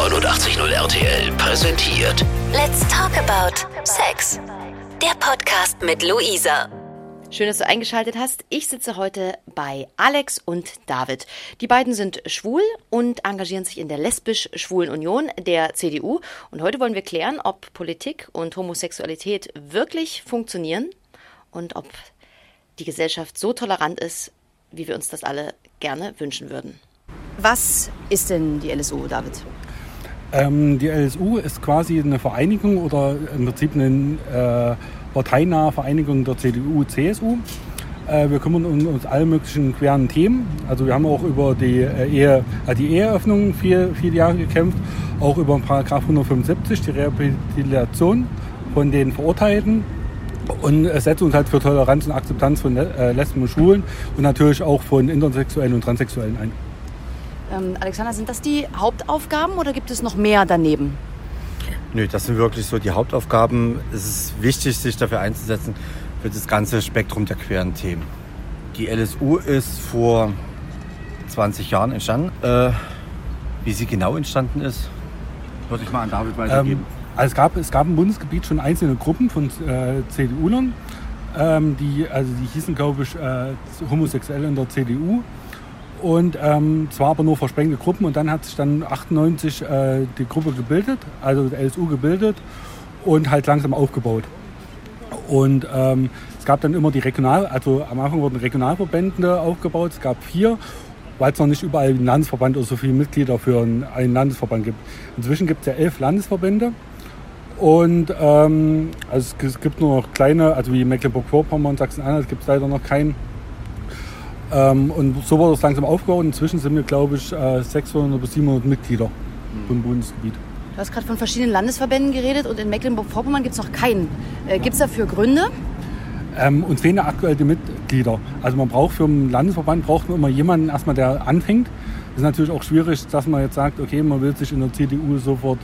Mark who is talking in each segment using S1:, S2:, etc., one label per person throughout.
S1: 89.0 RTL präsentiert
S2: Let's talk about Sex. Der Podcast mit Luisa.
S3: Schön, dass du eingeschaltet hast. Ich sitze heute bei Alex und David. Die beiden sind schwul und engagieren sich in der lesbisch-schwulen Union der CDU. Und heute wollen wir klären, ob Politik und Homosexualität wirklich funktionieren und ob die Gesellschaft so tolerant ist, wie wir uns das alle gerne wünschen würden. Was ist denn die LSU, David?
S4: Ähm, die LSU ist quasi eine Vereinigung oder im Prinzip eine äh, parteinahe Vereinigung der CDU, CSU. Äh, wir kümmern uns um alle möglichen queren Themen. Also wir haben auch über die, äh, Ehe, äh, die Eheöffnung viele, viele Jahre gekämpft, auch über Paragraph 175, die Rehabilitation von den Verurteilten und äh, setzen uns halt für Toleranz und Akzeptanz von äh, Lesben und Schwulen und natürlich auch von Intersexuellen und Transsexuellen ein.
S3: Ähm, Alexander, sind das die Hauptaufgaben oder gibt es noch mehr daneben?
S5: Nö, das sind wirklich so die Hauptaufgaben. Es ist wichtig, sich dafür einzusetzen, für das ganze Spektrum der queeren Themen. Die LSU ist vor 20 Jahren entstanden. Äh, wie sie genau entstanden ist, würde ich mal an David weitergeben.
S4: Ähm, also es, gab, es gab im Bundesgebiet schon einzelne Gruppen von äh, CDU-Lern, ähm, die, also die hießen, glaube ich, äh, Homosexuelle in der CDU. Und ähm, zwar aber nur versprengte Gruppen und dann hat sich dann 98 äh, die Gruppe gebildet, also die LSU gebildet und halt langsam aufgebaut. Und ähm, es gab dann immer die Regional, also am Anfang wurden Regionalverbände aufgebaut, es gab vier, weil es noch nicht überall einen Landesverband oder so viele Mitglieder für einen, Landesverband gibt. Inzwischen gibt es ja elf Landesverbände und ähm, also es gibt nur noch kleine, also wie Mecklenburg-Vorpommern, Sachsen-Anhalt gibt es leider noch keinen. Ähm, und so wurde es langsam aufgebaut. Inzwischen sind wir, glaube ich, äh, 600 bis 700 Mitglieder im Bundesgebiet.
S3: Du hast gerade von verschiedenen Landesverbänden geredet und in Mecklenburg-Vorpommern gibt es noch keinen. Äh, gibt es dafür Gründe?
S4: Ähm, uns fehlen aktuell die Mitglieder. Also man braucht für einen Landesverband braucht man immer jemanden erstmal, der anfängt. Das ist natürlich auch schwierig, dass man jetzt sagt, okay, man will sich in der CDU sofort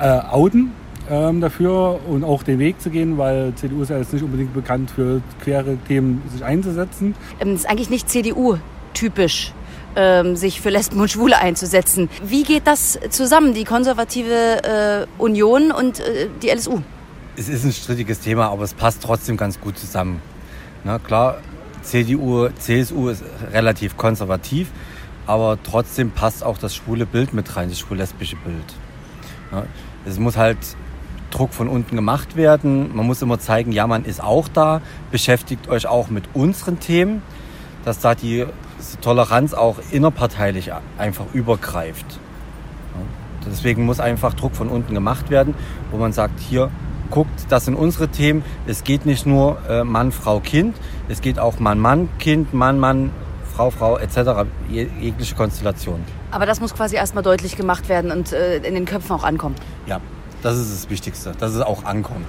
S4: äh, outen ähm, dafür und auch den Weg zu gehen, weil CDU ist ja jetzt nicht unbedingt bekannt für quere Themen sich einzusetzen.
S3: Ähm, Es ist eigentlich nicht CDU-typisch, ähm, sich für Lesben und Schwule einzusetzen. Wie geht das zusammen, die konservative äh, Union und äh, die LSU?
S5: Es ist ein strittiges Thema, aber es passt trotzdem ganz gut zusammen. Na klar, CDU, CSU ist relativ konservativ, aber trotzdem passt auch das schwule Bild mit rein, das schwul-lesbische Bild. Ja, es muss halt Druck von unten gemacht werden. Man muss immer zeigen, ja, man ist auch da, beschäftigt euch auch mit unseren Themen, dass da die Toleranz auch innerparteilich einfach übergreift. Deswegen muss einfach Druck von unten gemacht werden, wo man sagt, hier, guckt, das sind unsere Themen. Es geht nicht nur äh, Mann, Frau, Kind, es geht auch Mann, Mann, Kind, Mann, Mann, Frau, Frau etc. Je, jegliche Konstellation.
S3: Aber das muss quasi erstmal deutlich gemacht werden und äh, in den Köpfen auch ankommen.
S5: Ja, das ist das Wichtigste, dass es auch ankommt.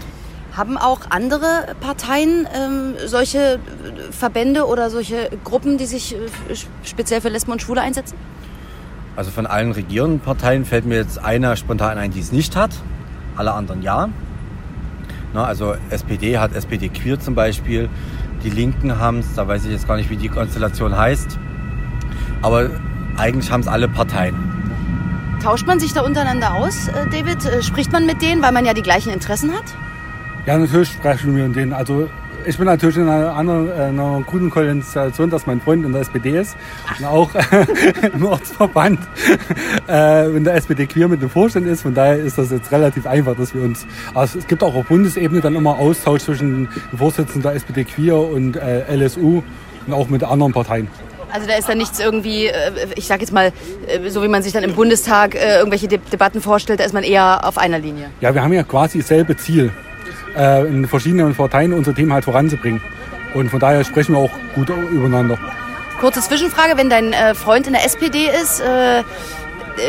S3: Haben auch andere Parteien ähm, solche äh, Verbände oder solche Gruppen, die sich äh, speziell für Lesben und Schwule einsetzen?
S5: Also von allen regierenden Parteien fällt mir jetzt einer spontan ein, die es nicht hat. Alle anderen ja. Na, also SPD hat SPD Queer zum Beispiel. Die Linken haben es, da weiß ich jetzt gar nicht, wie die Konstellation heißt. Aber eigentlich haben es alle Parteien.
S3: Tauscht man sich da untereinander aus, äh, David? Äh, Spricht man mit denen, weil man ja die gleichen Interessen hat?
S4: Ja, natürlich sprechen wir mit denen. Also ich bin natürlich in einer anderen, äh, einer guten Konstellation, dass mein Freund in der SPD ist und auch im Ortsverband äh, in der SPD queer mit dem Vorstand ist. Von daher ist das jetzt relativ einfach, dass wir uns. Also es gibt auch auf Bundesebene dann immer Austausch zwischen dem Vorsitzenden der SPD queer und äh, LSU und auch mit anderen Parteien.
S3: Also da ist da nichts irgendwie, äh, ich sag jetzt mal, äh, so wie man sich dann im Bundestag äh, irgendwelche De Debatten vorstellt, da ist man eher auf einer Linie.
S4: Ja, wir haben ja quasi dasselbe Ziel, in verschiedenen Parteien unser Thema halt voranzubringen. Und von daher sprechen wir auch gut übereinander.
S3: Kurze Zwischenfrage, wenn dein Freund in der SPD ist,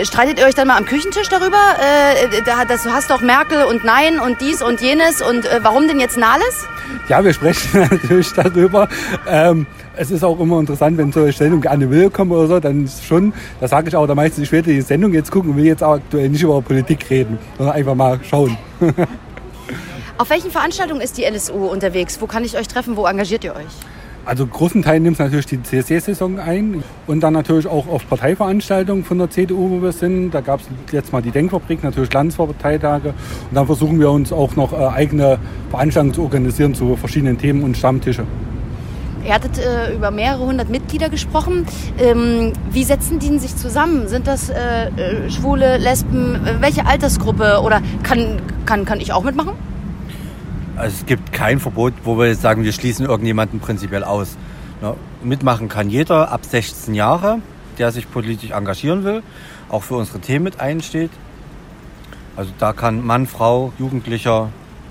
S3: streitet ihr euch dann mal am Küchentisch darüber? Äh, da, das, du hast doch Merkel und Nein und dies und jenes und äh, warum denn jetzt Nahles?
S4: Ja, wir sprechen natürlich darüber. Ähm, es ist auch immer interessant, wenn solche Sendungen gerne will kommen oder so, dann ist schon, da sage ich auch da meistens, ich werde die Sendung jetzt gucken und will jetzt aktuell nicht über Politik reden, sondern einfach mal schauen.
S3: Auf welchen Veranstaltungen ist die LSU unterwegs? Wo kann ich euch treffen? Wo engagiert ihr euch?
S4: Also großen Teil nimmt natürlich die CSD-Saison ein und dann natürlich auch auf Parteiveranstaltungen von der CDU, wo wir sind. Da gab es jetzt mal die Denkfabrik, natürlich Landesparteitage und dann versuchen wir uns auch noch äh, eigene Veranstaltungen zu organisieren zu verschiedenen Themen und Stammtische.
S3: Ihr hattet äh, über mehrere hundert Mitglieder gesprochen. Ähm, wie setzen die sich zusammen? Sind das äh, äh Schwule, Lesben? Äh, welche Altersgruppe? Oder kann, kann, kann ich auch mitmachen?
S5: Also es gibt kein Verbot, wo wir jetzt sagen, wir schließen irgendjemanden prinzipiell aus. Ja, mitmachen kann jeder ab 16 Jahre, der sich politisch engagieren will, auch für unsere Themen mit einsteht. Also da kann Mann, Frau, Jugendlicher,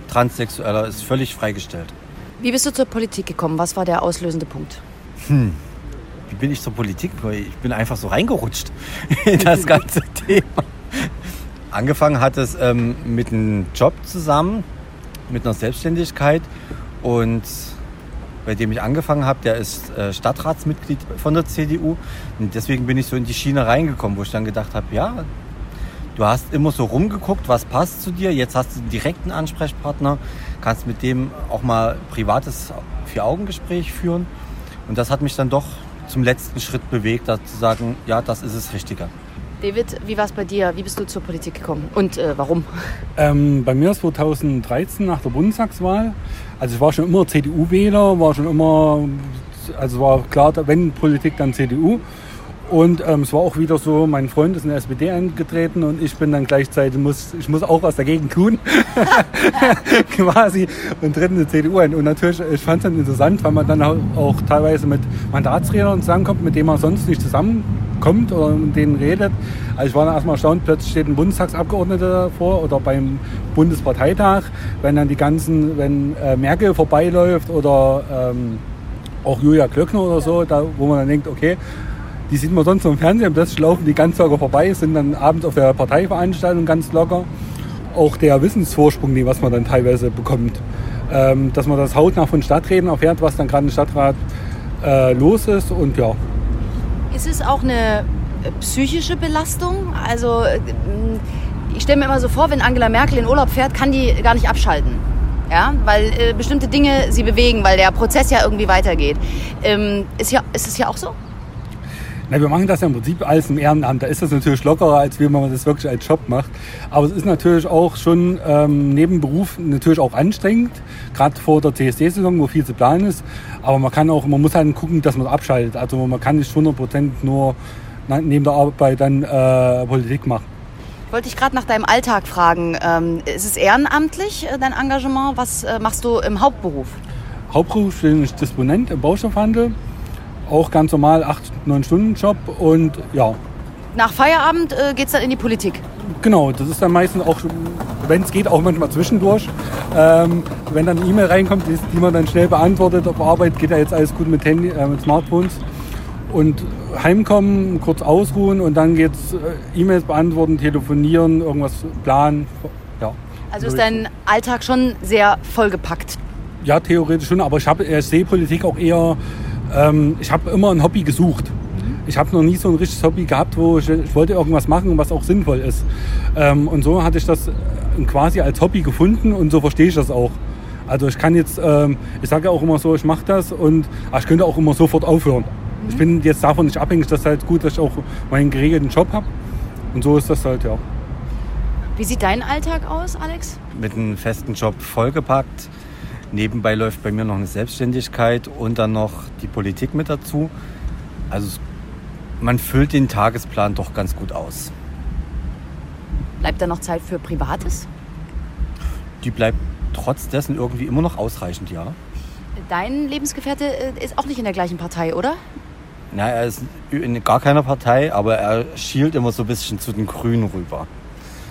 S5: Transsexueller ist völlig freigestellt.
S3: Wie bist du zur Politik gekommen? Was war der auslösende Punkt?
S5: Hm. Wie bin ich zur Politik? Ich bin einfach so reingerutscht in das ganze Thema. Angefangen hat es ähm, mit einem Job zusammen, mit einer Selbstständigkeit und bei dem ich angefangen habe, der ist äh, Stadtratsmitglied von der CDU. Und deswegen bin ich so in die Schiene reingekommen, wo ich dann gedacht habe, ja, du hast immer so rumgeguckt, was passt zu dir. Jetzt hast du einen direkten Ansprechpartner, kannst mit dem auch mal privates Vier-Augen-Gespräch führen. Und das hat mich dann doch zum letzten Schritt bewegt, da zu sagen, ja, das ist es Richtige.
S3: David, wie war es bei dir? Wie bist du zur Politik gekommen und äh, warum?
S4: Ähm, bei mir 2013 nach der Bundestagswahl. Also ich war schon immer CDU-Wähler, war schon immer, also war klar, wenn Politik, dann CDU. Und ähm, es war auch wieder so, mein Freund ist in der SPD eingetreten und ich bin dann gleichzeitig, muss, ich muss auch was dagegen tun, quasi, und treten in die CDU ein. Und natürlich, ich fand es dann interessant, weil man dann auch, teilweise mit Mandatsrednern zusammenkommt, mit denen man sonst nicht zusammenkommt oder mit denen redet. Also ich war dann erstmal erstaunt, plötzlich steht ein Bundestagsabgeordneter davor oder beim Bundesparteitag, wenn dann die ganzen, wenn äh, Merkel vorbeiläuft oder ähm, auch Julia Klöckner oder so, da, wo man dann denkt, okay, die sieht man sonst nur im Fernsehen, plötzlich laufen die ganz locker vorbei, sind dann abends auf der Parteiveranstaltung ganz locker. Auch der Wissensvorsprung, den was man dann teilweise bekommt. Ähm, dass man das hautnah von Stadträten erfährt, was dann gerade im Stadtrat äh, los ist und ja.
S3: Ist es auch eine äh, psychische Belastung? Also äh, ich stelle mir immer so vor, wenn Angela Merkel in Urlaub fährt, kann die gar nicht abschalten. Ja, weil äh, bestimmte Dinge sie bewegen, weil der Prozess ja irgendwie weitergeht. Ähm, ist, ja, ist es ja auch so?
S4: Na, wir machen das ja im Prinzip alles im Ehrenamt. Da ist das natürlich lockerer, als wenn man das wirklich als Job macht. Aber es ist natürlich auch schon ähm, neben Beruf natürlich auch anstrengend, gerade vor der CSD-Saison, wo viel zu planen ist. Aber man kann auch, man muss halt gucken, dass man abschaltet. Also man kann nicht 100% nur neben der Arbeit dann äh, Politik machen.
S3: Wollte ich gerade nach deinem Alltag fragen. Ähm, ist es ehrenamtlich, äh, dein Engagement? Was äh, machst du im Hauptberuf?
S4: Hauptberuf bin ich Disponent im Baustoffhandel auch ganz normal 8-9-Stunden-Job und ja.
S3: Nach Feierabend äh, geht es dann in die Politik?
S4: Genau, das ist dann meistens auch, wenn es geht, auch manchmal zwischendurch. Ähm, wenn dann eine E-Mail reinkommt, die, die, man dann schnell beantwortet, auf Arbeit geht ja jetzt alles gut mit, Handy, äh, mit Smartphones. Und heimkommen, kurz ausruhen und dann geht es äh, E-Mails beantworten, telefonieren, irgendwas planen. Ja.
S3: Also ist dein Alltag schon sehr vollgepackt?
S4: Ja, theoretisch schon, aber ich, hab, ich sehe Politik auch eher ähm, ich habe immer ein Hobby gesucht. Ich habe noch nie so ein richtiges Hobby gehabt, wo ich, ich wollte irgendwas machen, was auch sinnvoll ist. Ähm, und so hatte ich das äh, quasi als Hobby gefunden und so verstehe ich das auch. Also ich kann jetzt, ähm, ich sage ja auch immer so, ich mache das und ich könnte auch immer sofort aufhören. Mhm. Ich bin jetzt davon nicht abhängig, dass halt gut, dass ich auch meinen geregelten Job habe. Und so ist das halt, ja.
S3: Wie sieht dein Alltag aus, Alex?
S5: Mit einem festen Job vollgepackt. Nebenbei läuft bei mir noch eine Selbstständigkeit und dann noch die Politik mit dazu. Also man füllt den Tagesplan doch ganz gut aus.
S3: Bleibt da noch Zeit für Privates?
S5: Die bleibt trotz dessen irgendwie immer noch ausreichend, ja.
S3: Dein Lebensgefährte äh, ist auch nicht in der gleichen Partei, oder?
S5: Na, er ist in gar keiner Partei, aber er schielt immer so ein bisschen zu den Grünen rüber.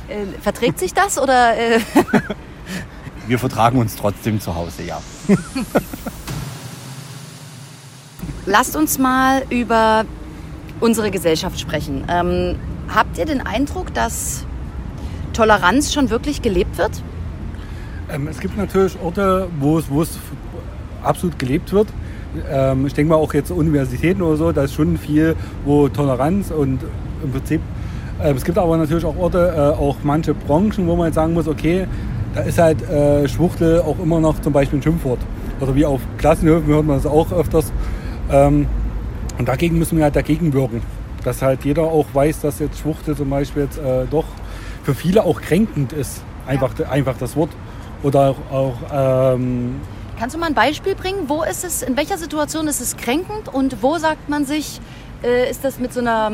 S3: Äh, verträgt sich das oder? Äh
S5: wir vertragen uns trotzdem zu Hause, ja.
S3: Lasst uns mal über unsere Gesellschaft sprechen. Ähm, habt ihr den Eindruck, dass Toleranz schon wirklich gelebt wird?
S4: Ähm, es gibt natürlich Orte, wo es, absolut gelebt wird. Ähm, ich denke mal auch jetzt Universitäten oder so, da ist schon viel, wo Toleranz und im Prinzip, äh, es gibt aber natürlich auch Orte, äh, auch manche Branchen, wo man jetzt sagen muss, okay, da ist halt äh, Schwuchtel auch immer noch zum Beispiel ein Schimpfwort. oder wie auf Klassenhöfen hört man das auch öfters. Ähm, und dagegen müssen wir halt dagegen wirken. Dass halt jeder auch weiß, dass jetzt Schwuchtel zum Beispiel jetzt äh, doch für viele auch kränkend ist. Einfach, einfach das Wort. Oder auch, auch ähm,
S3: Kannst du mal ein Beispiel bringen? Wo ist es, in welcher Situation ist es kränkend und wo sagt man sich, äh, ist das mit so einer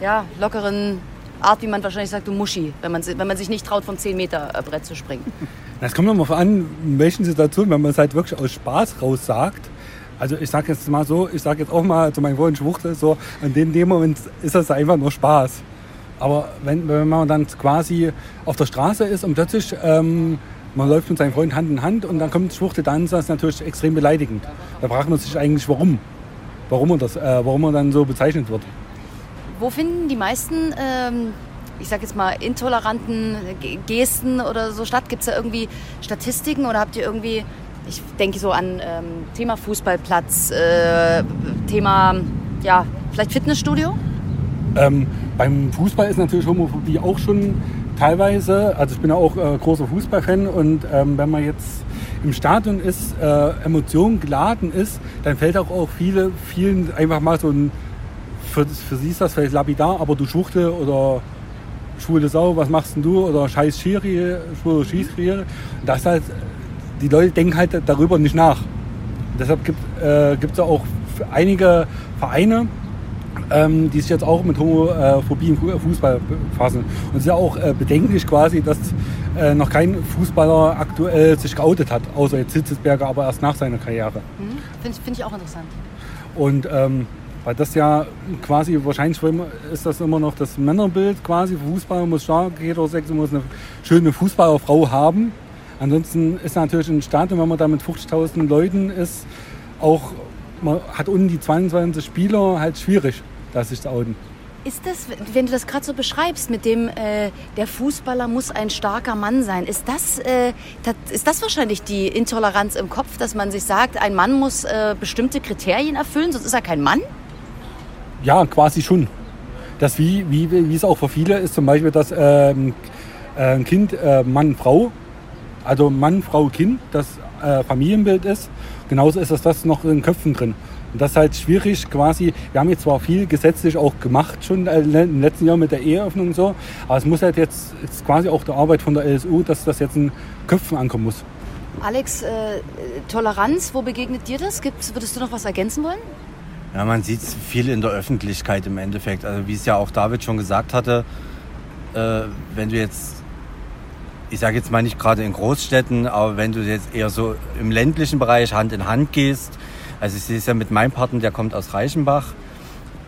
S3: ja, lockeren Art, wie man wahrscheinlich sagt, du Muschi, wenn man, wenn man sich nicht traut, vom 10 Meter äh, Brett zu springen?
S4: Das kommt nochmal an, in welchen Situationen, wenn man es halt wirklich aus Spaß raus sagt. Also ich sage jetzt mal so, ich sage jetzt auch mal zu meinem Freund Schwuchtel, so, in dem, dem Moment ist das einfach nur Spaß. Aber wenn, wenn man dann quasi auf der Straße ist und plötzlich ähm, man läuft mit seinem Freund Hand in Hand und dann kommt Schwuchtel dann, ist das natürlich extrem beleidigend. Da fragt man sich eigentlich, warum. Warum er, das, äh, warum er dann so bezeichnet wird.
S3: Wo finden die meisten, ähm, ich sag jetzt mal, intoleranten Gesten oder so statt? Gibt es da irgendwie Statistiken oder habt ihr irgendwie, ich denke so an ähm, Thema Fußballplatz, äh, Thema, ja, vielleicht Fitnessstudio?
S4: Ähm, beim Fußball ist natürlich Homophobie auch schon teilweise, also ich bin ja auch äh, großer Fußballfan und ähm, wenn man jetzt im Stadion ist, äh, Emotionen geladen ist, dann fällt auch, auch viele, vielen einfach mal so ein, für, für sie ist das vielleicht lapidar, aber du Schuchte oder schwule Sau, was machst denn du? Oder scheiß Schiri, schwule Schießschiri. Das halt, die Leute denken halt darüber nicht nach. deshalb gibt es äh, auch einige Vereine, ähm, die sich jetzt auch mit Homophobie im Fußball befassen. Und es ist ja auch äh, bedenklich quasi, dass äh, noch kein Fußballer aktuell sich geoutet hat, außer jetzt Hitzesberger, aber erst nach seiner Karriere.
S3: Mhm. Finde find ich auch interessant.
S4: Und ähm, weil das ja quasi, wahrscheinlich ist das immer noch das Männerbild quasi, Fußballer muss stark, heterosexuell muss eine schöne Fußballerfrau haben. Ansonsten ist natürlich ein Stadion, wenn man da mit 50.000 Leuten ist, auch, man hat unten die 22 Spieler halt schwierig dass sich outen.
S3: Ist das, wenn du das gerade so beschreibst, mit dem äh, der Fußballer muss ein starker Mann sein, ist das, äh, das, ist das wahrscheinlich die Intoleranz im Kopf, dass man sich sagt, ein Mann muss äh, bestimmte Kriterien erfüllen, sonst ist er kein Mann?
S4: Ja, quasi schon. Das wie, wie, wie es auch für viele ist, zum Beispiel, dass ähm, äh, ein Kind äh, Mann, Frau, also Mann, Frau, Kind, das äh, Familienbild ist. Genauso ist das, das noch in den Köpfen drin. Und das ist halt schwierig quasi. Wir haben jetzt zwar viel gesetzlich auch gemacht schon äh, im letzten Jahr mit der Eheöffnung und so, aber es muss halt jetzt, jetzt quasi auch der Arbeit von der LSU, dass das jetzt in Köpfen ankommen muss.
S3: Alex, äh, Toleranz, wo begegnet dir das? Gibt's, würdest du noch was ergänzen wollen?
S5: Ja, man sieht es viel in der Öffentlichkeit im Endeffekt. Also wie es ja auch David schon gesagt hatte, äh, wenn du jetzt, ich sage jetzt mal nicht gerade in Großstädten, aber wenn du jetzt eher so im ländlichen Bereich Hand in Hand gehst, also ich sehe es ja mit meinem Partner, der kommt aus Reichenbach.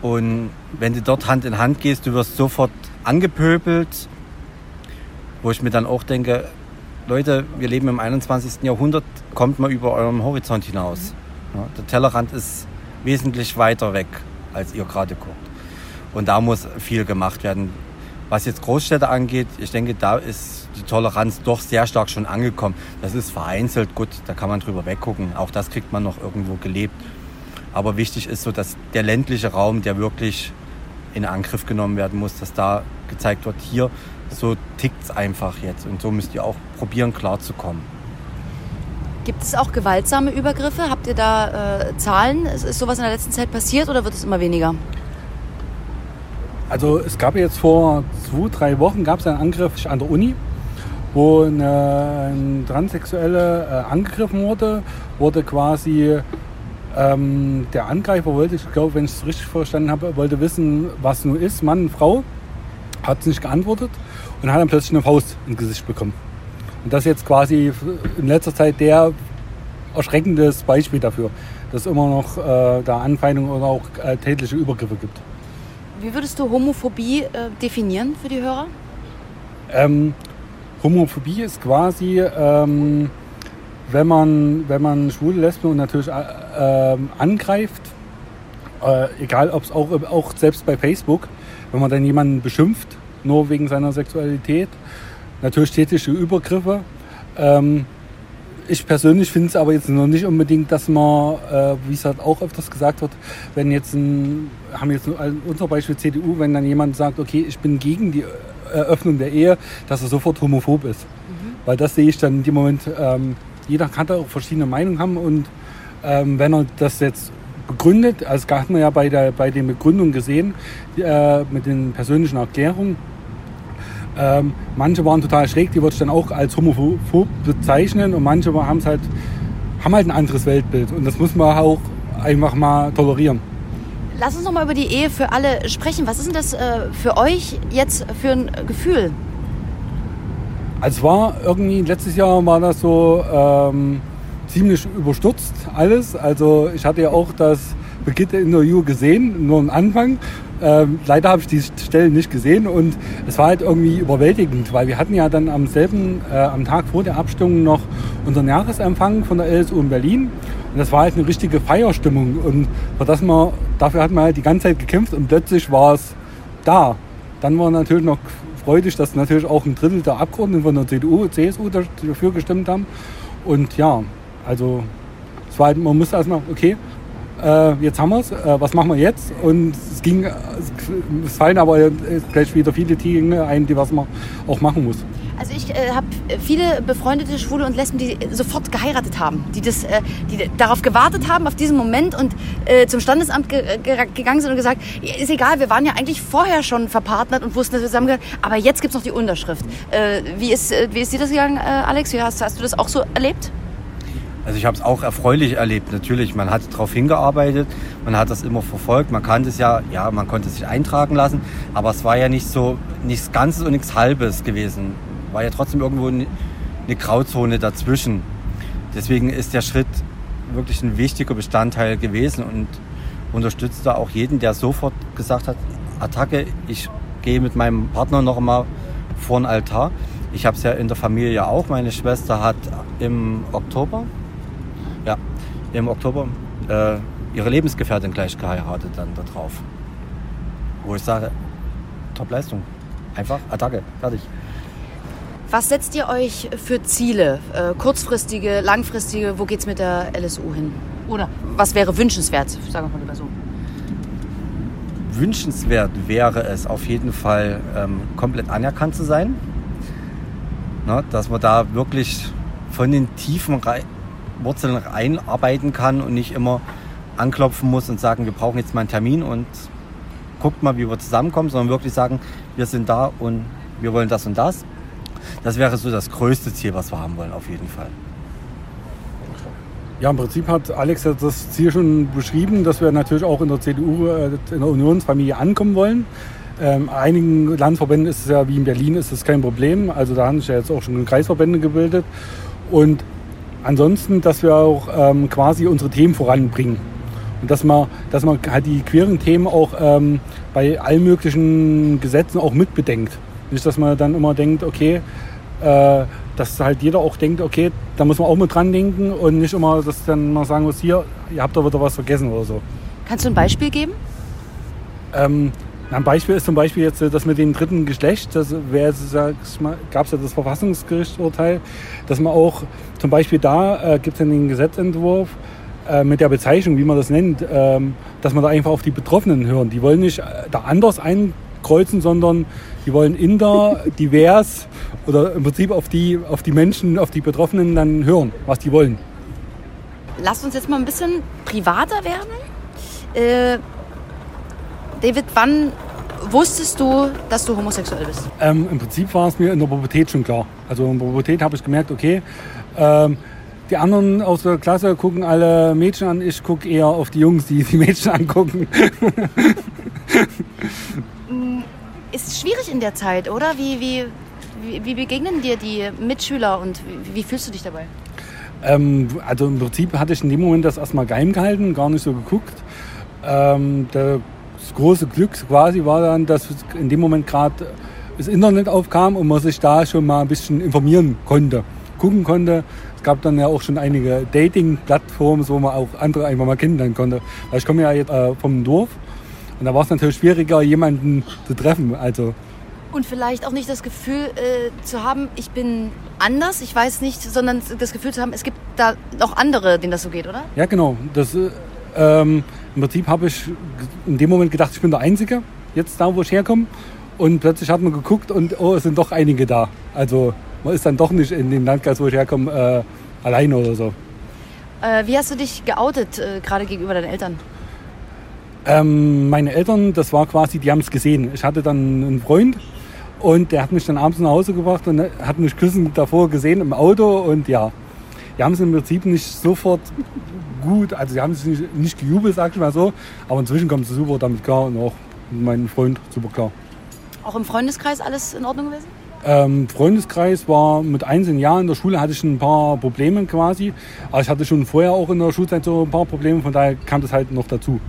S5: Und wenn du dort Hand in Hand gehst, du wirst sofort angepöbelt, wo ich mir dann auch denke, Leute, wir leben im 21. Jahrhundert, kommt mal über eurem Horizont hinaus. Ja, der Tellerrand ist wesentlich weiter weg, als ihr gerade guckt. Und da muss viel gemacht werden. Was jetzt Großstädte angeht, ich denke, da ist die Toleranz doch sehr stark schon angekommen. Das ist vereinzelt, gut, da kann man drüber weggucken. Auch das kriegt man noch irgendwo gelebt. Aber wichtig ist so, dass der ländliche Raum, der wirklich in Angriff genommen werden muss, dass da gezeigt wird, hier, so tickt es einfach jetzt. Und so müsst ihr auch probieren, klarzukommen.
S3: Gibt es auch gewaltsame Übergriffe? Habt ihr da äh, Zahlen? Ist sowas in der letzten Zeit passiert oder wird es immer weniger?
S4: Also es gab jetzt vor zwei, drei Wochen gab es einen Angriff an der Uni, wo eine, ein Transsexuelle äh, angegriffen wurde, wurde quasi ähm, der Angreifer wollte, ich glaube, wenn ich es richtig verstanden habe, wollte wissen, was nun ist, Mann, Frau, hat nicht geantwortet und hat dann plötzlich eine Faust ins Gesicht bekommen. Und das ist jetzt quasi in letzter Zeit der erschreckendes Beispiel dafür, dass es immer noch äh, da Anfeindungen oder auch äh, tätliche Übergriffe gibt.
S3: Wie würdest du Homophobie äh, definieren für die Hörer?
S4: Ähm, Homophobie ist quasi, ähm, wenn, man, wenn man schwule Lesben natürlich äh, ähm, angreift, äh, egal ob es auch, auch selbst bei Facebook, wenn man dann jemanden beschimpft, nur wegen seiner Sexualität, natürlich tätige Übergriffe. Ähm, ich persönlich finde es aber jetzt noch nicht unbedingt, dass man, äh, wie es halt auch öfters gesagt wird, wenn jetzt ein, haben jetzt unser Beispiel CDU, wenn dann jemand sagt, okay, ich bin gegen die Eröffnung der Ehe, dass er sofort homophob ist. Mhm. Weil das sehe ich dann in dem Moment ähm, jeder kann da auch verschiedene Meinungen haben und ähm, wenn er das jetzt begründet, also das hat man ja bei, der, bei den Begründungen gesehen, äh, mit den persönlichen Erklärungen, ähm, manche waren total schräg, die würde ich dann auch als homophob bezeichnen und manche haben halt, haben halt ein anderes Weltbild und das muss man auch einfach mal tolerieren.
S3: Lass uns noch mal über die Ehe für alle sprechen. Was ist denn das äh, für euch jetzt für ein Gefühl?
S4: Also es war irgendwie, letztes Jahr war das so ähm, ziemlich überstürzt alles. Also ich hatte ja auch das Beginn-Interview gesehen, nur am Anfang. Ähm, leider habe ich die Stellen nicht gesehen und es war halt irgendwie überwältigend, weil wir hatten ja dann am selben, äh, am Tag vor der Abstimmung noch unseren Jahresempfang von der LSU in Berlin und das war halt eine richtige Feierstimmung und für das man, dafür hat man halt die ganze Zeit gekämpft und plötzlich war es da. Dann war natürlich noch freudig, dass natürlich auch ein Drittel der Abgeordneten von der CDU, CSU dafür gestimmt haben und ja, also es war halt, man musste erstmal, okay, äh, jetzt haben wir es, äh, was machen wir jetzt? Und es ging, es fallen aber gleich wieder viele Dinge ein, die was man auch machen muss.
S3: Also ich äh, habe viele befreundete Schwule und Lesben, die sofort geheiratet haben, die, das, äh, die darauf gewartet haben, auf diesen Moment und äh, zum Standesamt ge ge gegangen sind und gesagt, ist egal, wir waren ja eigentlich vorher schon verpartnert und wussten, dass wir zusammengehören, aber jetzt gibt es noch die Unterschrift. Äh, wie, ist, äh, wie ist dir das gegangen, Alex? Hast, hast du das auch so erlebt?
S5: Also ich habe es auch erfreulich erlebt. Natürlich, man hat darauf hingearbeitet, man hat das immer verfolgt, man kannte es ja, ja, man konnte sich eintragen lassen, aber es war ja nicht so nichts Ganzes und nichts Halbes gewesen. War ja trotzdem irgendwo eine Grauzone dazwischen. Deswegen ist der Schritt wirklich ein wichtiger Bestandteil gewesen und unterstützt da auch jeden, der sofort gesagt hat, Attacke, ich gehe mit meinem Partner noch einmal vor den Altar. Ich habe es ja in der Familie auch. Meine Schwester hat im Oktober, ja, im Oktober äh, ihre Lebensgefährtin gleich geheiratet dann da drauf. Wo ich sage, Top-Leistung. Einfach Attacke, fertig.
S3: Was setzt ihr euch für Ziele? Äh, kurzfristige, langfristige? Wo geht es mit der LSU hin? Oder was wäre wünschenswert? Sagen wir mal lieber so.
S5: Wünschenswert wäre es auf jeden Fall, ähm, komplett anerkannt zu sein. Na, dass man da wirklich von den tiefen Wurzeln reinarbeiten kann und nicht immer anklopfen muss und sagen, wir brauchen jetzt mal einen Termin und guckt mal, wie wir zusammenkommen, sondern wirklich sagen, wir sind da und wir wollen das und das. Das wäre so das größte Ziel, was wir haben wollen, auf jeden Fall.
S4: Ja, im Prinzip hat Alex das Ziel schon beschrieben, dass wir natürlich auch in der CDU, äh, in der Unionsfamilie ankommen wollen. Ähm, einigen Landverbänden ist es ja, wie in Berlin, ist es kein Problem. Also da haben sich ja jetzt auch schon Kreisverbände gebildet. Und ansonsten, dass wir auch ähm, quasi unsere Themen voranbringen. Und dass man, dass man halt die queeren Themen auch ähm, bei allen möglichen Gesetzen auch mitbedenkt. Nicht, dass man dann immer denkt, okay, äh, dass halt jeder auch denkt, okay, da muss man auch mit dran denken und nicht immer, dass dann mal sagen muss, hier, ihr habt da wieder was vergessen oder so.
S3: Kannst du ein Beispiel geben?
S4: Ähm, ein Beispiel ist zum Beispiel jetzt das mit dem dritten Geschlecht. Das gab es ja das Verfassungsgerichtsurteil, dass man auch zum Beispiel da äh, gibt es ja den Gesetzentwurf äh, mit der Bezeichnung, wie man das nennt, ähm, dass man da einfach auf die Betroffenen hören. Die wollen nicht äh, da anders einkreuzen, sondern die wollen inter, divers oder im Prinzip auf die, auf die Menschen, auf die Betroffenen dann hören, was die wollen.
S3: Lasst uns jetzt mal ein bisschen privater werden. Äh, David, wann wusstest du, dass du homosexuell bist?
S4: Ähm, Im Prinzip war es mir in der Pubertät schon klar. Also in der Pubertät habe ich gemerkt, okay, ähm, die anderen aus der Klasse gucken alle Mädchen an, ich gucke eher auf die Jungs, die die Mädchen angucken.
S3: Ist schwierig in der Zeit, oder? Wie, wie, wie, wie begegnen dir die Mitschüler und wie, wie fühlst du dich dabei?
S4: Ähm, also im Prinzip hatte ich in dem Moment das erstmal geheim gehalten, gar nicht so geguckt. Ähm, der das große Glück quasi war dann, dass in dem Moment gerade das Internet aufkam und man sich da schon mal ein bisschen informieren konnte, gucken konnte. Es gab dann ja auch schon einige Dating-Plattformen, wo man auch andere einfach mal kennenlernen konnte. Weil ich komme ja jetzt äh, vom Dorf und da war es natürlich schwieriger, jemanden zu treffen. Also
S3: und vielleicht auch nicht das Gefühl äh, zu haben, ich bin anders, ich weiß nicht, sondern das Gefühl zu haben, es gibt da noch andere, denen das so geht, oder?
S4: Ja, genau. Das, äh, ähm, Im Prinzip habe ich in dem Moment gedacht, ich bin der Einzige, jetzt da, wo ich herkomme. Und plötzlich hat man geguckt und oh, es sind doch einige da. Also man ist dann doch nicht in dem Landkreis, wo ich herkomme, äh, alleine oder so.
S3: Äh, wie hast du dich geoutet, äh, gerade gegenüber deinen Eltern?
S4: Ähm, meine Eltern, das war quasi, die haben es gesehen. Ich hatte dann einen Freund und der hat mich dann abends nach Hause gebracht und hat mich küssen davor gesehen im Auto und ja, die haben es im Prinzip nicht sofort gut, also sie haben es nicht, nicht gejubelt, sag ich mal so, aber inzwischen kommen sie super damit klar und auch mit meinem Freund super klar.
S3: Auch im Freundeskreis alles in Ordnung gewesen?
S4: Ähm, Freundeskreis war mit 18 Jahren in der Schule, hatte ich ein paar Probleme quasi. Aber ich hatte schon vorher auch in der Schulzeit so ein paar Probleme, von daher kam das halt noch dazu.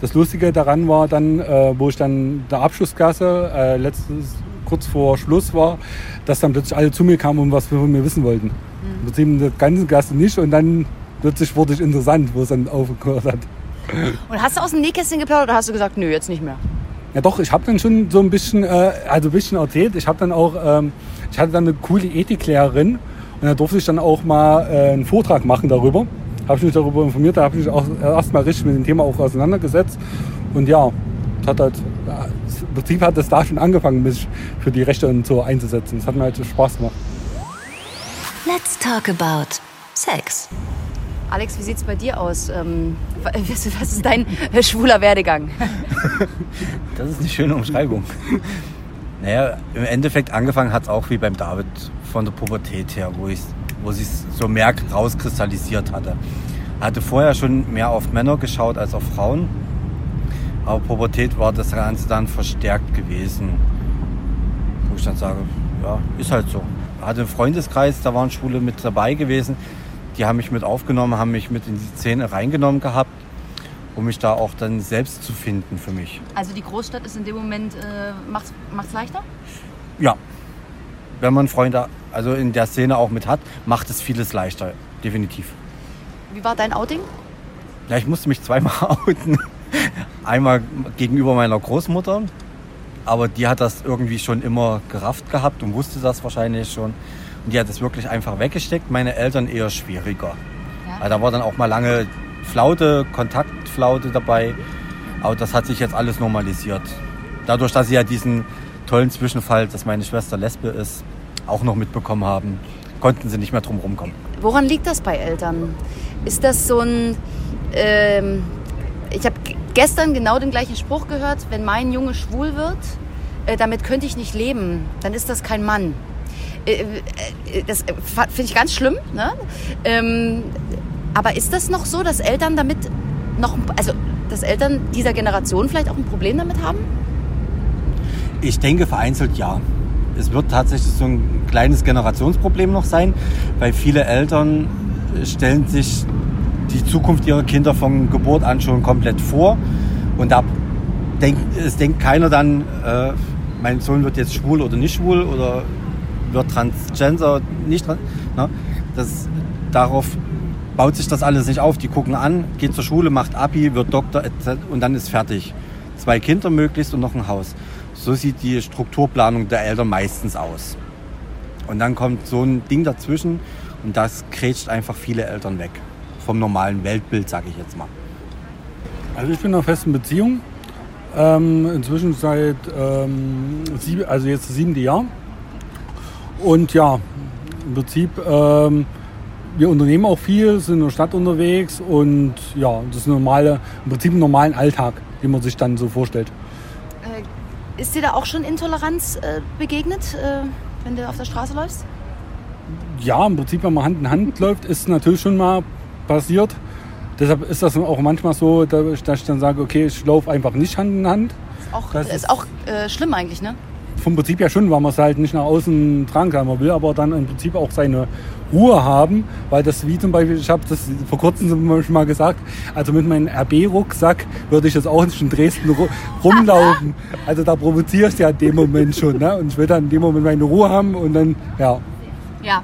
S4: Das Lustige daran war dann, äh, wo ich dann der Abschlussklasse äh, letztes, kurz vor Schluss war, dass dann plötzlich alle zu mir kamen und was von mir wissen wollten. Mhm. Im Prinzip in der ganzen Klasse nicht und dann plötzlich wurde ich interessant, wo es dann aufgehört hat.
S3: Und hast du aus dem Nähkästchen geplaudert oder hast du gesagt, nö, jetzt nicht mehr?
S4: Ja doch, ich habe dann schon so ein bisschen, äh, also ein bisschen erzählt. Ich habe dann auch, ähm, ich hatte dann eine coole Ethiklehrerin und da durfte ich dann auch mal äh, einen Vortrag machen darüber. Habe ich mich darüber informiert, da habe ich mich auch erstmal richtig mit dem Thema auch auseinandergesetzt. Und ja, hat halt, im Prinzip hat es da schon angefangen, mich für die Rechte und so einzusetzen. Das hat mir halt Spaß gemacht.
S2: Let's talk about Sex.
S3: Alex, wie sieht es bei dir aus? Ähm, was ist dein schwuler Werdegang?
S5: Das ist eine schöne Umschreibung. Naja, im Endeffekt angefangen hat es auch wie beim David von der Pubertät her, wo, ich, wo sich so mehr rauskristallisiert hatte. Hatte vorher schon mehr auf Männer geschaut als auf Frauen, aber Pubertät war das Ganze dann verstärkt gewesen. Wo ich dann sage, ja, ist halt so. Hatte einen Freundeskreis, da waren Schwule mit dabei gewesen die haben mich mit aufgenommen, haben mich mit in die Szene reingenommen gehabt, um mich da auch dann selbst zu finden für mich.
S3: Also die Großstadt ist in dem Moment, äh, macht es leichter?
S5: Ja. Wenn man Freunde also in der Szene auch mit hat, macht es vieles leichter, definitiv.
S3: Wie war dein Outing?
S5: Ja, ich musste mich zweimal outen. Einmal gegenüber meiner Großmutter, aber die hat das irgendwie schon immer gerafft gehabt und wusste das wahrscheinlich schon. Und die hat es wirklich einfach weggesteckt. Meine Eltern eher schwieriger. Ja. Da war dann auch mal lange Flaute, Kontaktflaute dabei. Aber das hat sich jetzt alles normalisiert. Dadurch, dass sie ja diesen tollen Zwischenfall, dass meine Schwester Lesbe ist, auch noch mitbekommen haben, konnten sie nicht mehr drum rumkommen.
S3: Woran liegt das bei Eltern? Ist das so ein... Ähm, ich habe gestern genau den gleichen Spruch gehört, wenn mein Junge schwul wird, äh, damit könnte ich nicht leben, dann ist das kein Mann. Äh, äh, das finde ich ganz schlimm. Ne? Ähm, aber ist das noch so, dass Eltern damit noch, also dass Eltern dieser Generation vielleicht auch ein Problem damit haben?
S5: Ich denke vereinzelt ja. Es wird tatsächlich so ein kleines Generationsproblem noch sein, weil viele Eltern stellen sich die Zukunft ihrer Kinder von Geburt an schon komplett vor. Und da denkt, es denkt keiner dann, äh, mein Sohn wird jetzt schwul oder nicht schwul oder wird Transgender, nicht ne? das, Darauf baut sich das alles nicht auf. Die gucken an, geht zur Schule, macht Abi, wird Doktor etc. und dann ist fertig. Zwei Kinder möglichst und noch ein Haus. So sieht die Strukturplanung der Eltern meistens aus. Und dann kommt so ein Ding dazwischen und das krätscht einfach viele Eltern weg. Vom normalen Weltbild, sage ich jetzt mal.
S4: Also ich bin in einer festen Beziehung. Ähm, inzwischen seit ähm, sieben, also jetzt das siebte Jahr. Und ja, im Prinzip, ähm, wir unternehmen auch viel, sind in der Stadt unterwegs und ja, das ist normale, im Prinzip ein normalen Alltag, den man sich dann so vorstellt.
S3: Äh, ist dir da auch schon Intoleranz äh, begegnet, äh, wenn du auf der Straße läufst?
S4: Ja, im Prinzip, wenn man Hand in Hand läuft, ist natürlich schon mal passiert. Deshalb ist das auch manchmal so, dass ich dann sage, okay, ich laufe einfach nicht Hand in Hand.
S3: Ist auch, das ist auch äh, schlimm eigentlich, ne?
S4: vom Prinzip ja schon, weil man es halt nicht nach außen tragen kann. Man will aber dann im Prinzip auch seine Ruhe haben, weil das wie zum Beispiel, ich habe das vor kurzem schon mal gesagt, also mit meinem RB-Rucksack würde ich jetzt auch nicht in Dresden rumlaufen. Also da provoziere ich ja in dem Moment schon. Ne? Und ich will dann in dem Moment meine Ruhe haben und dann, ja,
S3: ja,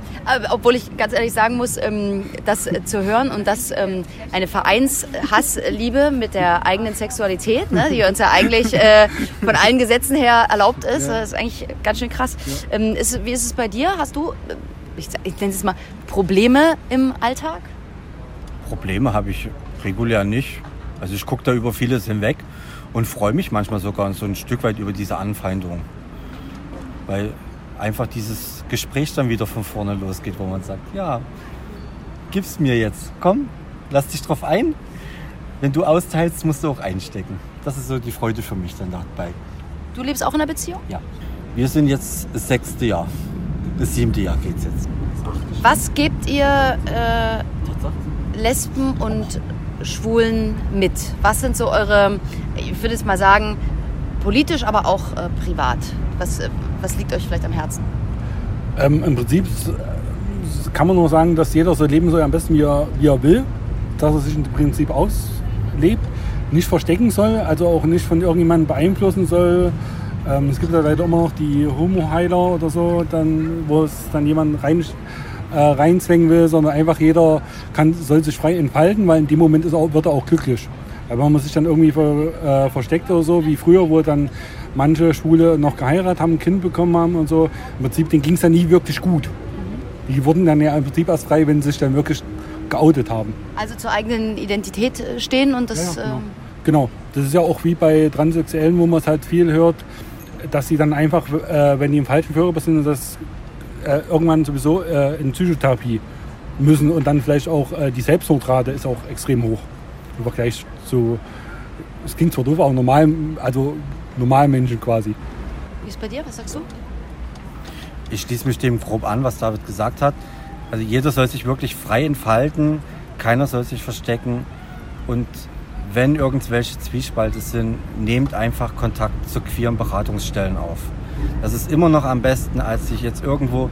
S3: obwohl ich ganz ehrlich sagen muss, ähm, das zu hören und das ähm, eine Vereinshassliebe mit der eigenen Sexualität, ne, die uns ja eigentlich äh, von allen Gesetzen her erlaubt ist, ja. ist eigentlich ganz schön krass. Ja. Ähm, ist, wie ist es bei dir? Hast du, ich, ich nenne es mal, Probleme im Alltag?
S5: Probleme habe ich regulär nicht. Also ich gucke da über vieles hinweg und freue mich manchmal sogar so ein Stück weit über diese Anfeindung. Weil einfach dieses Gespräch dann wieder von vorne losgeht, wo man sagt, ja, gib's mir jetzt. Komm, lass dich drauf ein. Wenn du austeilst, musst du auch einstecken. Das ist so die Freude für mich dann dabei.
S3: Du lebst auch in einer Beziehung?
S5: Ja. Wir sind jetzt das sechste Jahr. Das siebte Jahr geht's jetzt.
S3: Was gebt ihr äh, Lesben und Schwulen mit? Was sind so eure, ich würde jetzt mal sagen, politisch, aber auch äh, privat? Was, äh, was liegt euch vielleicht am Herzen?
S4: Ähm, Im Prinzip äh, kann man nur sagen, dass jeder so leben soll, am besten wie er, wie er will, dass er sich im Prinzip auslebt, nicht verstecken soll, also auch nicht von irgendjemandem beeinflussen soll. Ähm, es gibt ja leider immer noch die Homo-Heiler oder so, dann, wo es dann jemand rein, äh, reinzwängen will, sondern einfach jeder kann, soll sich frei entfalten, weil in dem Moment er, wird er auch glücklich. Aber wenn man sich dann irgendwie ver, äh, versteckt oder so, wie früher, wo dann manche Schwule noch geheiratet haben, ein Kind bekommen haben und so, im Prinzip, denen ging es dann nie wirklich gut. Die wurden dann ja im Prinzip erst frei, wenn sie sich dann wirklich geoutet haben.
S3: Also zur eigenen Identität äh, stehen und das.
S4: Ja, ja, genau.
S3: ähm,
S4: Genau, das ist ja auch wie bei Transsexuellen, wo man es halt viel hört, dass sie dann einfach, äh, wenn die im falschen Führer sind, das äh, irgendwann sowieso äh, in Psychotherapie müssen und dann vielleicht auch äh, die Selbstmordrate ist auch extrem hoch im Vergleich zu, es klingt zwar doof, aber normal, also normalen Menschen quasi.
S3: wie ist bei dir? Was sagst du?
S5: Ich schließe mich dem grob an, was David gesagt hat. Also jeder soll sich wirklich frei entfalten, keiner soll sich verstecken und wenn irgendwelche Zwiespalte sind, nehmt einfach Kontakt zu queeren Beratungsstellen auf. Das ist immer noch am besten, als sich jetzt irgendwo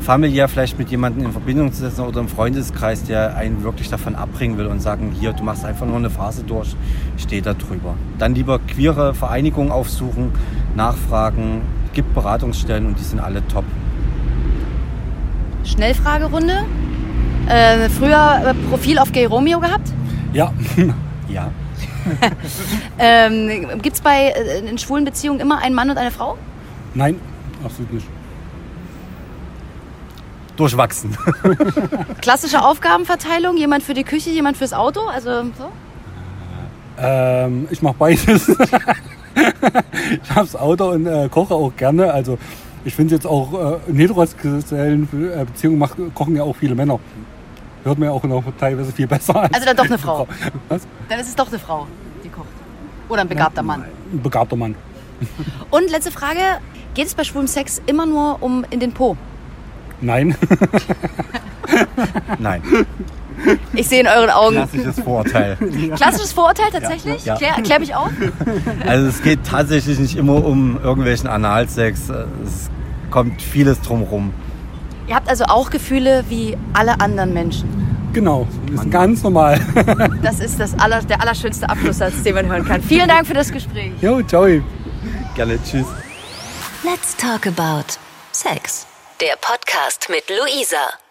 S5: familiär vielleicht mit jemandem in Verbindung zu setzen oder im Freundeskreis, der einen wirklich davon abbringen will und sagen, hier, du machst einfach nur eine Phase durch, steh da drüber. Dann lieber queere Vereinigungen aufsuchen, nachfragen, gibt Beratungsstellen und die sind alle top.
S3: Schnellfragerunde. Äh, früher äh, Profil auf Gay Romeo gehabt?
S4: Ja,
S5: Ja,
S3: Ähm, Gibt es bei äh, in schwulen Beziehungen immer einen Mann und eine Frau?
S4: Nein, absolut nicht.
S5: durchwachsen.
S3: Klassische Aufgabenverteilung, jemand für die Küche, jemand fürs Auto, also so?
S4: Ähm, ich mache beides. ich habe das Auto und äh, koche auch gerne. Also ich finde jetzt auch äh, in heterosexuellen äh, Beziehungen macht, kochen ja auch viele Männer. Hört mir auch noch teilweise viel besser an.
S3: Also dann doch eine Frau.
S4: Was?
S3: Dann ist es doch eine Frau, die kocht. Oder ein begabter Mann.
S4: Ein begabter Mann.
S3: Und letzte Frage, geht es bei schwulem Sex immer nur um in den Po?
S4: Nein.
S5: Nein,
S3: Ich sehe in euren Augen.
S5: klassisches Vorurteil.
S3: Klassisches Vorurteil tatsächlich?
S5: Ja.
S3: Klär, klär mich auf.
S5: Also es geht tatsächlich nicht immer um irgendwelchen Analsex. Es kommt vieles drumherum.
S3: Ihr habt also auch Gefühle wie alle anderen Menschen.
S4: genau. Ist ganz normal.
S3: Das ist das aller, der allerschönste Abschlusssatz, den man hören kann. Vielen Dank für das Gespräch.
S4: jo, ciao.
S5: Gerne, tschüss.
S2: Let's talk about Sex. Der Podcast mit Luisa.